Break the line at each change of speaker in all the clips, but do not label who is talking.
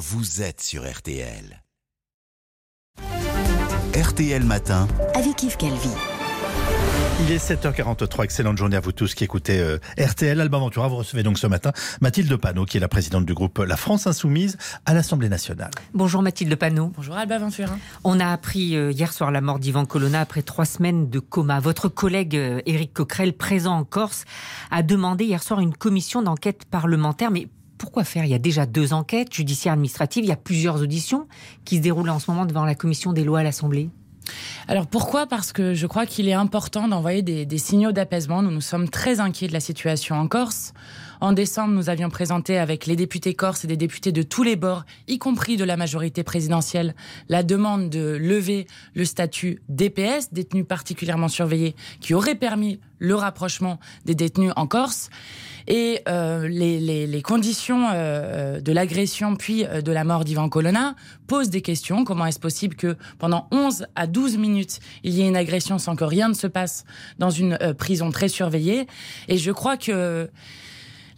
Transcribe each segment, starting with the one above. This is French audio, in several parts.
vous êtes sur RTL. RTL Matin.
Avec Yves Calvi.
Il est 7h43. Excellente journée à vous tous qui écoutez euh, RTL. Alba Ventura, vous recevez donc ce matin Mathilde Panot, qui est la présidente du groupe La France Insoumise à l'Assemblée nationale.
Bonjour Mathilde Panot.
Bonjour Alba Ventura.
On a appris euh, hier soir la mort d'Ivan Colonna après trois semaines de coma. Votre collègue euh, Éric Coquerel, présent en Corse, a demandé hier soir une commission d'enquête parlementaire. Mais pourquoi faire? Il y a déjà deux enquêtes judiciaires administratives, il y a plusieurs auditions qui se déroulent en ce moment devant la commission des lois à l'Assemblée.
Alors pourquoi? Parce que je crois qu'il est important d'envoyer des, des, signaux d'apaisement. Nous nous sommes très inquiets de la situation en Corse. En décembre, nous avions présenté avec les députés corses et des députés de tous les bords, y compris de la majorité présidentielle, la demande de lever le statut DPS, détenu particulièrement surveillé, qui aurait permis le rapprochement des détenus en Corse. Et euh, les, les, les, conditions euh, de l'agression puis euh, de la mort d'Ivan Colonna posent des questions. Comment est-ce possible que pendant 11 à 12 minutes, il y ait une agression sans que rien ne se passe dans une euh, prison très surveillée? Et je crois que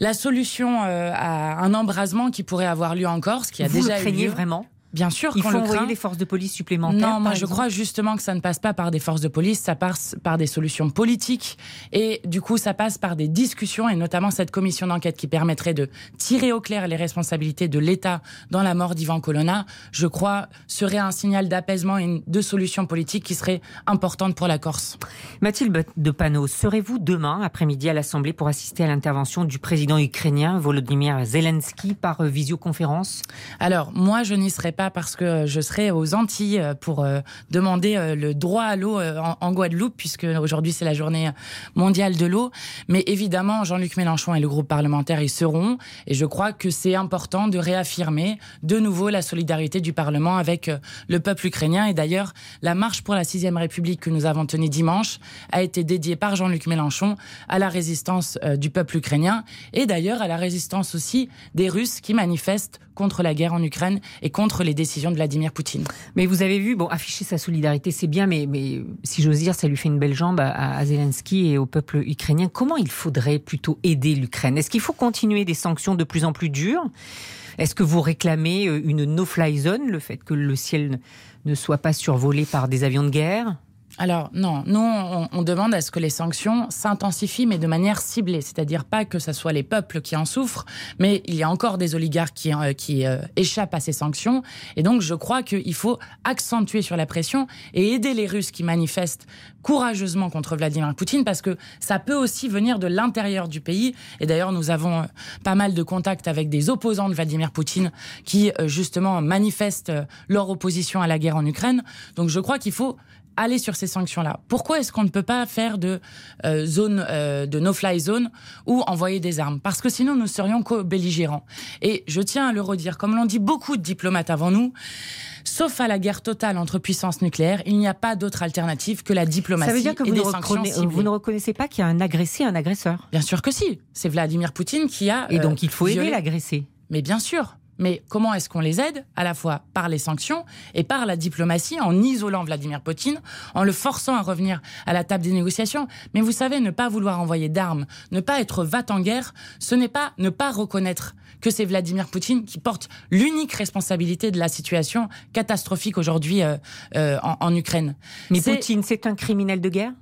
la solution euh, à un embrasement qui pourrait avoir lieu en Corse, qui a
Vous
déjà
le craignez
eu lieu,
vraiment
Bien sûr
Il
qu'on
faut
le
envoyer
craint.
des forces de police supplémentaires
Non, moi je crois justement que ça ne passe pas par des forces de police, ça passe par des solutions politiques et du coup ça passe par des discussions et notamment cette commission d'enquête qui permettrait de tirer au clair les responsabilités de l'État dans la mort d'Ivan Colonna, je crois serait un signal d'apaisement et de solutions politiques qui serait importante pour la Corse.
Mathilde de Panot, serez-vous demain après-midi à l'Assemblée pour assister à l'intervention du président ukrainien Volodymyr Zelensky par euh, visioconférence?
Alors, moi, je n'y serai pas parce que je serai aux Antilles euh, pour euh, demander euh, le droit à l'eau euh, en, Guadeloupe, puisque aujourd'hui c'est la journée mondiale de l'eau. Mais évidemment, Jean-Luc Mélenchon et le groupe parlementaire y seront. Et je crois que c'est important de réaffirmer de nouveau la solidarité du Parlement avec euh, le peuple ukrainien. Et d'ailleurs, la marche pour la sixième République que nous avons tenue dimanche a été dédiée par Jean-Luc Mélenchon à la résistance euh, du peuple ukrainien et d'ailleurs à la résistance aussi des Russes qui manifestent contre la guerre en Ukraine et contre les décisions de Vladimir Poutine.
Mais vous avez vu, bon, afficher sa solidarité, c'est bien, mais, mais si j'ose dire, ça lui fait une belle jambe à, à Zelensky et au peuple ukrainien. Comment il faudrait plutôt aider l'Ukraine? Est-ce qu'il faut continuer des sanctions de plus en plus dures? Est-ce que vous réclamez euh, une no-fly zone, le fait que le ciel ne soit pas survolé par des avions de guerre?
Alors non, nous on, demande à ce que les sanctions s'intensifient, mais de manière ciblée, c'est-à-dire pas que ce soit les peuples qui en souffrent, mais il y a encore des oligarques qui, euh, qui euh, échappent à ces sanctions, et donc je crois qu'il faut accentuer sur la pression et aider les Russes qui manifestent courageusement contre Vladimir Poutine, parce que ça peut aussi venir de l'intérieur du pays, et d'ailleurs nous avons euh, pas mal de contacts avec des opposants de Vladimir Poutine qui justement manifestent leur opposition à la guerre en Ukraine, donc je crois qu'il faut aller sur ces sanctions-là. Pourquoi est-ce qu'on ne peut pas faire de euh, zone euh, de no-fly zone ou envoyer des armes? Parce que sinon nous serions co-belligérants. Et je tiens à le redire, comme l'ont dit beaucoup de diplomates avant nous, sauf à la guerre totale entre puissances nucléaires, il n'y a pas d'autre alternative que la diplomatie
Ça veut dire que vous ne, vous reconnaissez pas qu'il y a un agressé, un agresseur?
Bien sûr que si. C'est Vladimir Poutine qui a.
Et
euh,
donc il faut aider l'agressé.
Mais bien sûr. Mais comment est-ce qu'on les aide À la fois par les sanctions et par la diplomatie, en isolant Vladimir Poutine, en le forçant à revenir à la table des négociations? Mais vous savez, ne pas vouloir envoyer d'armes, ne pas être va en guerre, ce n'est pas ne pas reconnaître que c'est Vladimir Poutine qui porte l'unique responsabilité de la situation catastrophique aujourd'hui euh, euh, en, en Ukraine.
Mais Poutine, c'est un criminel de guerre?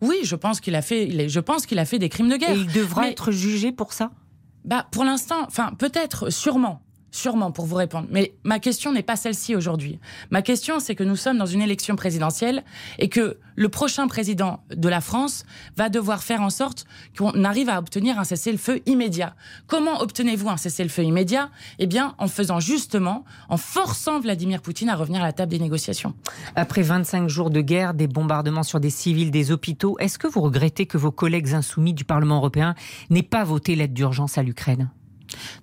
Oui, je pense qu'il a fait, je pense qu'il a fait des crimes de guerre.
Et il devra
Mais-
être jugé pour ça?
Bah, pour l'instant, enfin, peut-être, sûrement. Sûrement pour vous répondre. Mais ma question n'est pas celle-ci aujourd'hui. Ma question, c'est que nous sommes dans une élection présidentielle et que le prochain président de la France va devoir faire en sorte qu'on arrive à obtenir un cessez-le-feu immédiat. Comment obtenez-vous un cessez-le-feu immédiat? Eh bien, en faisant justement, en forçant Vladimir Poutine à revenir à la table des négociations.
Après 25 jours de guerre, des bombardements sur des civils, des hôpitaux, est-ce que vous regrettez que vos collègues insoumis du Parlement européen n'aient pas voté l'aide d'urgence à l'Ukraine?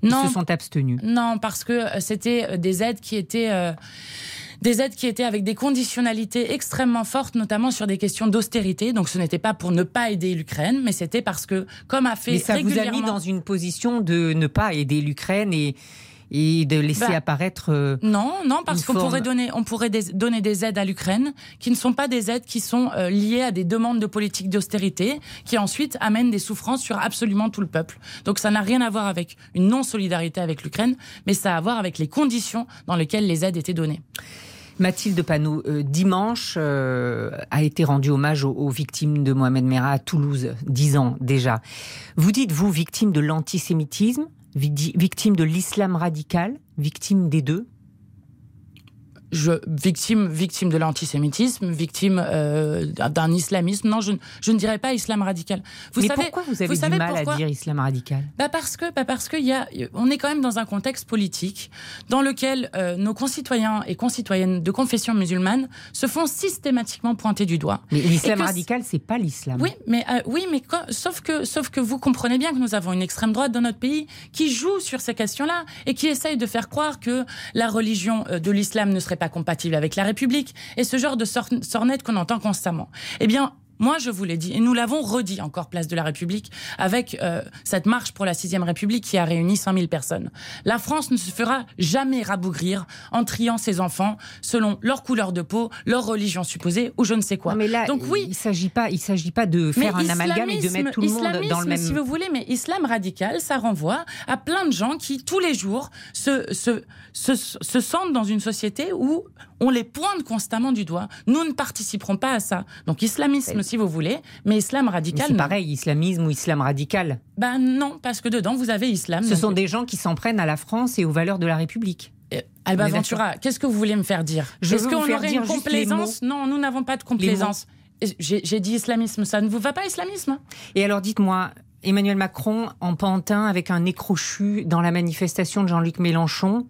Ils
Non,
se sont abstenus.
Non, parce que euh, c'était euh, des aides qui étaient euh, des aides qui étaient avec des conditionnalités extrêmement fortes, notamment sur des questions d'austérité. Donc ce n'était pas pour ne pas aider l'Ukraine, mais c'était parce que, comme a fait
Mais ça vous a mis dans une position de ne pas aider l'Ukraine et, et de laisser
Bah,
apparaître. euh,
Non, non, parce qu'on
forme-
pourrait donner, on pourrait des- donner des aides à l'Ukraine qui ne sont pas des aides qui sont euh, liées à des demandes de politique d'austérité, qui ensuite amènent des souffrances sur absolument tout le peuple. Donc ça n'a rien à voir avec une non-solidarité avec l'Ukraine, mais ça a à voir avec les conditions dans lesquelles les aides étaient données.
Mathilde Panot, euh, dimanche euh, a été rendu hommage aux, aux victimes de Mohamed Merah à Toulouse, dix ans déjà. Vous dites, vous, victime de l'antisémitisme, victime de l'islam radical, victime des deux
je, victime, victime de l'antisémitisme, victime euh, d'un islamisme. Non, je, ne- je ne dirais pas islam radical. Vous
Mais
savez,
pourquoi vous avez
vous
du mal
pourquoi
à dire islam radical?
Bah parce que, bah parce que y a, on est quand même dans un contexte politique dans lequel euh, nos concitoyens et concitoyennes de confession musulmane se font systématiquement pointer du doigt.
Mais l'islam radical, c'est pas l'islam.
Oui, mais euh, oui, mais quand- sauf que sauf que vous comprenez bien que nous avons une extrême droite dans notre pays qui joue sur ces questions-là et qui essaye de faire croire que la religion euh, de l'islam ne serait pas compatible avec la République et ce genre de sor- sornettes qu'on entend constamment. Eh bien. Moi, je vous l'ai dit, et nous l'avons redit encore place de la République, avec euh, cette marche pour la sixième République qui a réuni 100 000 personnes. La France ne se fera jamais rabougrir en triant ses enfants selon leur couleur de peau, leur religion supposée ou je ne sais quoi.
Non, mais là,
Donc oui,
il s'agit pas, il s'agit pas de faire un amalgame et de mettre tout le monde dans le même.
Si vous voulez, mais islam radical, ça renvoie à plein de gens qui, tous les jours, se, se, se, se sentent dans une société où on les pointe constamment du doigt. Nous ne participerons pas à ça. Donc, islamisme, si vous voulez, mais islam radical,
C'est pareil, islamisme ou islam radical.
Ben non, parce que dedans, vous avez islam.
Ce
donc-
sont des gens qui s'en prennent à la France et aux valeurs de la République.
Euh, Alba Ventura, qu'est-ce que vous voulez me faire dire? Est-ce qu'on aurait une complaisance? Non, nous n'avons pas de complaisance. J'ai j'ai dit islamisme, ça ne vous va pas, islamisme?
Et alors dites-moi, Emmanuel Macron en pantin avec un nez crochu dans la manifestation de Jean-Luc Mélenchon.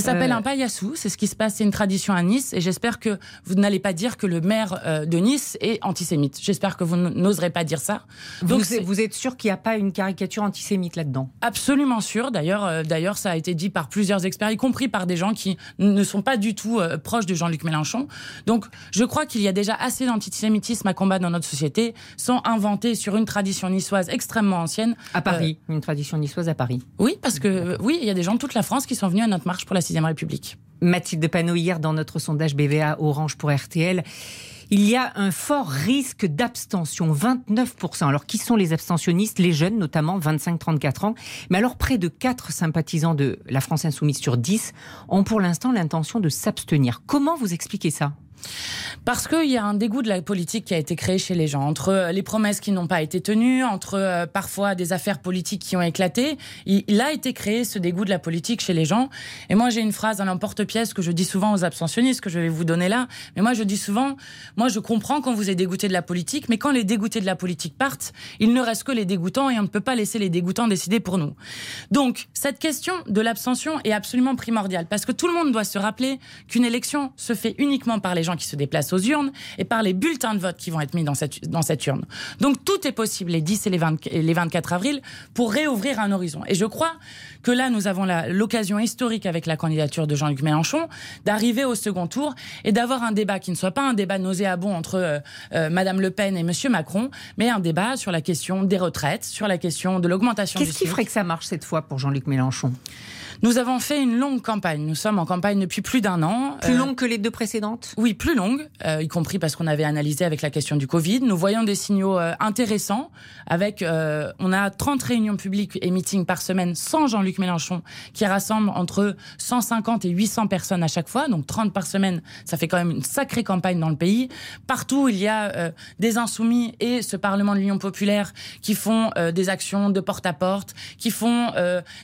Ça s'appelle
Euh,
un paillassou, c'est ce qui se passe, c'est une tradition à Nice, et j'espère que vous n'allez pas dire que le maire euh, de Nice est antisémite. J'espère que vous n'oserez pas dire ça. Donc
Vous, êtes sûr qu'il n'y a pas une caricature antisémite là-dedans?
Absolument sûr. D'ailleurs, euh, d'ailleurs, ça a été dit par plusieurs experts, y compris par des gens qui ne sont pas du tout proches de Jean-Luc Mélenchon. Donc, je crois qu'il y a déjà assez d'antisémitisme à combattre dans notre société, sans inventer sur une tradition niçoise extrêmement ancienne.
À Paris, une tradition niçoise à Paris.
Oui, parce que oui, il y a des gens de toute la France qui sont venus à notre marche pour la sixième République.
Mathilde Panot, hier, dans notre sondage BVA Orange pour RTL, il y a un fort risque d'abstention, 29%. Alors, qui sont les abstentionnistes? Les jeunes, notamment 25-34 ans. Mais alors, près de 4 sympathisants de la France Insoumise sur 10 ont pour l'instant l'intention de s'abstenir. Comment vous expliquez ça?
Parce qu'il y a un dégoût de la politique qui a été créé chez les gens, entre euh, les promesses qui n'ont pas été tenues, entre euh, parfois des affaires politiques qui ont éclaté. Il, a été créé ce dégoût de la politique chez les gens. Et moi, j'ai une phrase à l'emporte-pièce que je dis souvent aux abstentionnistes, que je vais vous donner là. Mais moi, je dis souvent, moi, je comprends quand vous êtes dégoûté de la politique, mais quand les dégoûtés de la politique partent, il ne reste que les dégoûtants et on ne peut pas laisser les dégoûtants décider pour nous. Donc, cette question de l'abstention est absolument primordiale parce que tout le monde doit se rappeler qu'une élection se fait uniquement par les gens qui se déplacent aux urnes et par les bulletins de vote qui vont être mis dans cette, dans cette urne. Donc, tout est possible les 10 et les, 20 et les 24 avril pour réouvrir un horizon. Et je crois que là, nous avons l'occasion historique avec la candidature de Jean-Luc Mélenchon d'arriver au second tour et d'avoir un débat qui ne soit pas un débat nauséabond entre euh, euh, Madame Le Pen et Monsieur Macron, mais un débat sur la question des retraites, sur la question de l'augmentation
Qu'est-ce qui ferait que ça marche cette fois pour Jean-Luc Mélenchon?
Nous avons fait une longue campagne. Nous sommes en campagne depuis plus d'un an.
Plus
Euh,
longue que les deux précédentes?
Oui, plus longue, euh, y compris parce qu'on avait analysé avec la question du Covid. Nous voyons des signaux euh, intéressants. Avec, euh, on a 30 réunions publiques et meetings par semaine sans Jean-Luc Mélenchon, qui rassemblent entre 150 et 800 personnes à chaque fois. Donc 30 par semaine, ça fait quand même une sacrée campagne dans le pays. Partout, il y a des insoumis et ce Parlement de l'Union populaire qui font des actions de porte-à-porte, qui font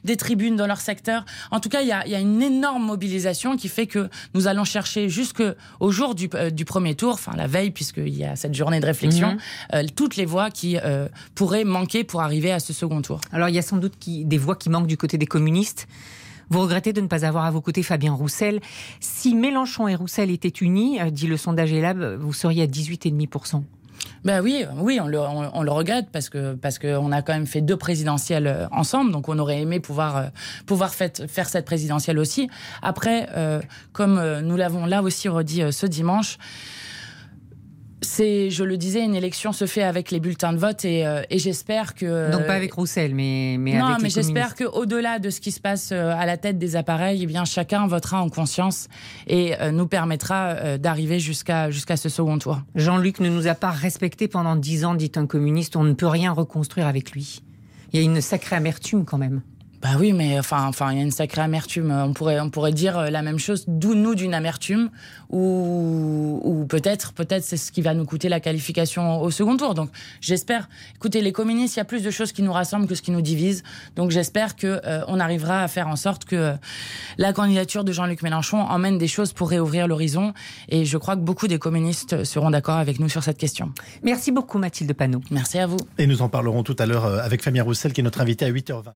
des tribunes dans leur secteur. En tout cas, il y a, il y a une énorme mobilisation qui fait que nous allons chercher jusqu'au jour du, euh, du premier tour, enfin la veille, puisqu'il y a cette journée de réflexion,
Mhm.
euh, toutes les voix qui euh, pourraient manquer pour arriver à ce second tour.
Alors il y a sans doute qui- des voix qui manquent du côté des communistes. Vous regrettez de ne pas avoir à vos côtés Fabien Roussel. Si Mélenchon et Roussel étaient unis, dit le sondage Elab, vous seriez à 18,5%.
Ben oui, oui, on le, on, on le regrette parce que parce qu'on a quand même fait deux présidentielles euh, ensemble, donc on aurait aimé pouvoir euh, pouvoir faire cette présidentielle aussi. Après, euh, comme euh, nous l'avons là aussi redit ce dimanche. C'est, je le disais, une élection se fait avec les bulletins de vote et, euh, et j'espère que.
Donc pas avec Roussel, mais, mais
non,
avec
mais j'espère qu'au-delà de ce qui se passe euh, à la tête des appareils, eh bien chacun votera en conscience et euh, nous permettra euh, d'arriver jusqu'à jusqu'à ce second tour.
Jean-Luc ne nous a pas respecté pendant dix ans, dit un communiste. On ne peut rien reconstruire avec lui. Il y a une sacrée amertume quand même.
Bah oui, mais enfin, enfin, il y a une sacrée amertume. On pourrait, on pourrait dire euh, la même chose, d'où nous d'une amertume, ou, ou peut-être, peut-être, c'est ce qui va nous coûter la qualification au second tour. Donc, j'espère. Écoutez, les communistes, il y a plus de choses qui nous rassemblent que ce qui nous divise. Donc, j'espère que euh, on arrivera à faire en sorte que euh, la candidature de Jean-Luc Mélenchon emmène des choses pour réouvrir l'horizon. Et je crois que beaucoup des communistes seront d'accord avec nous sur cette question.
Merci beaucoup, Mathilde Panot.
Merci à vous.
Et nous en parlerons tout à l'heure avec Fabien Roussel, qui est notre invité à 8h20.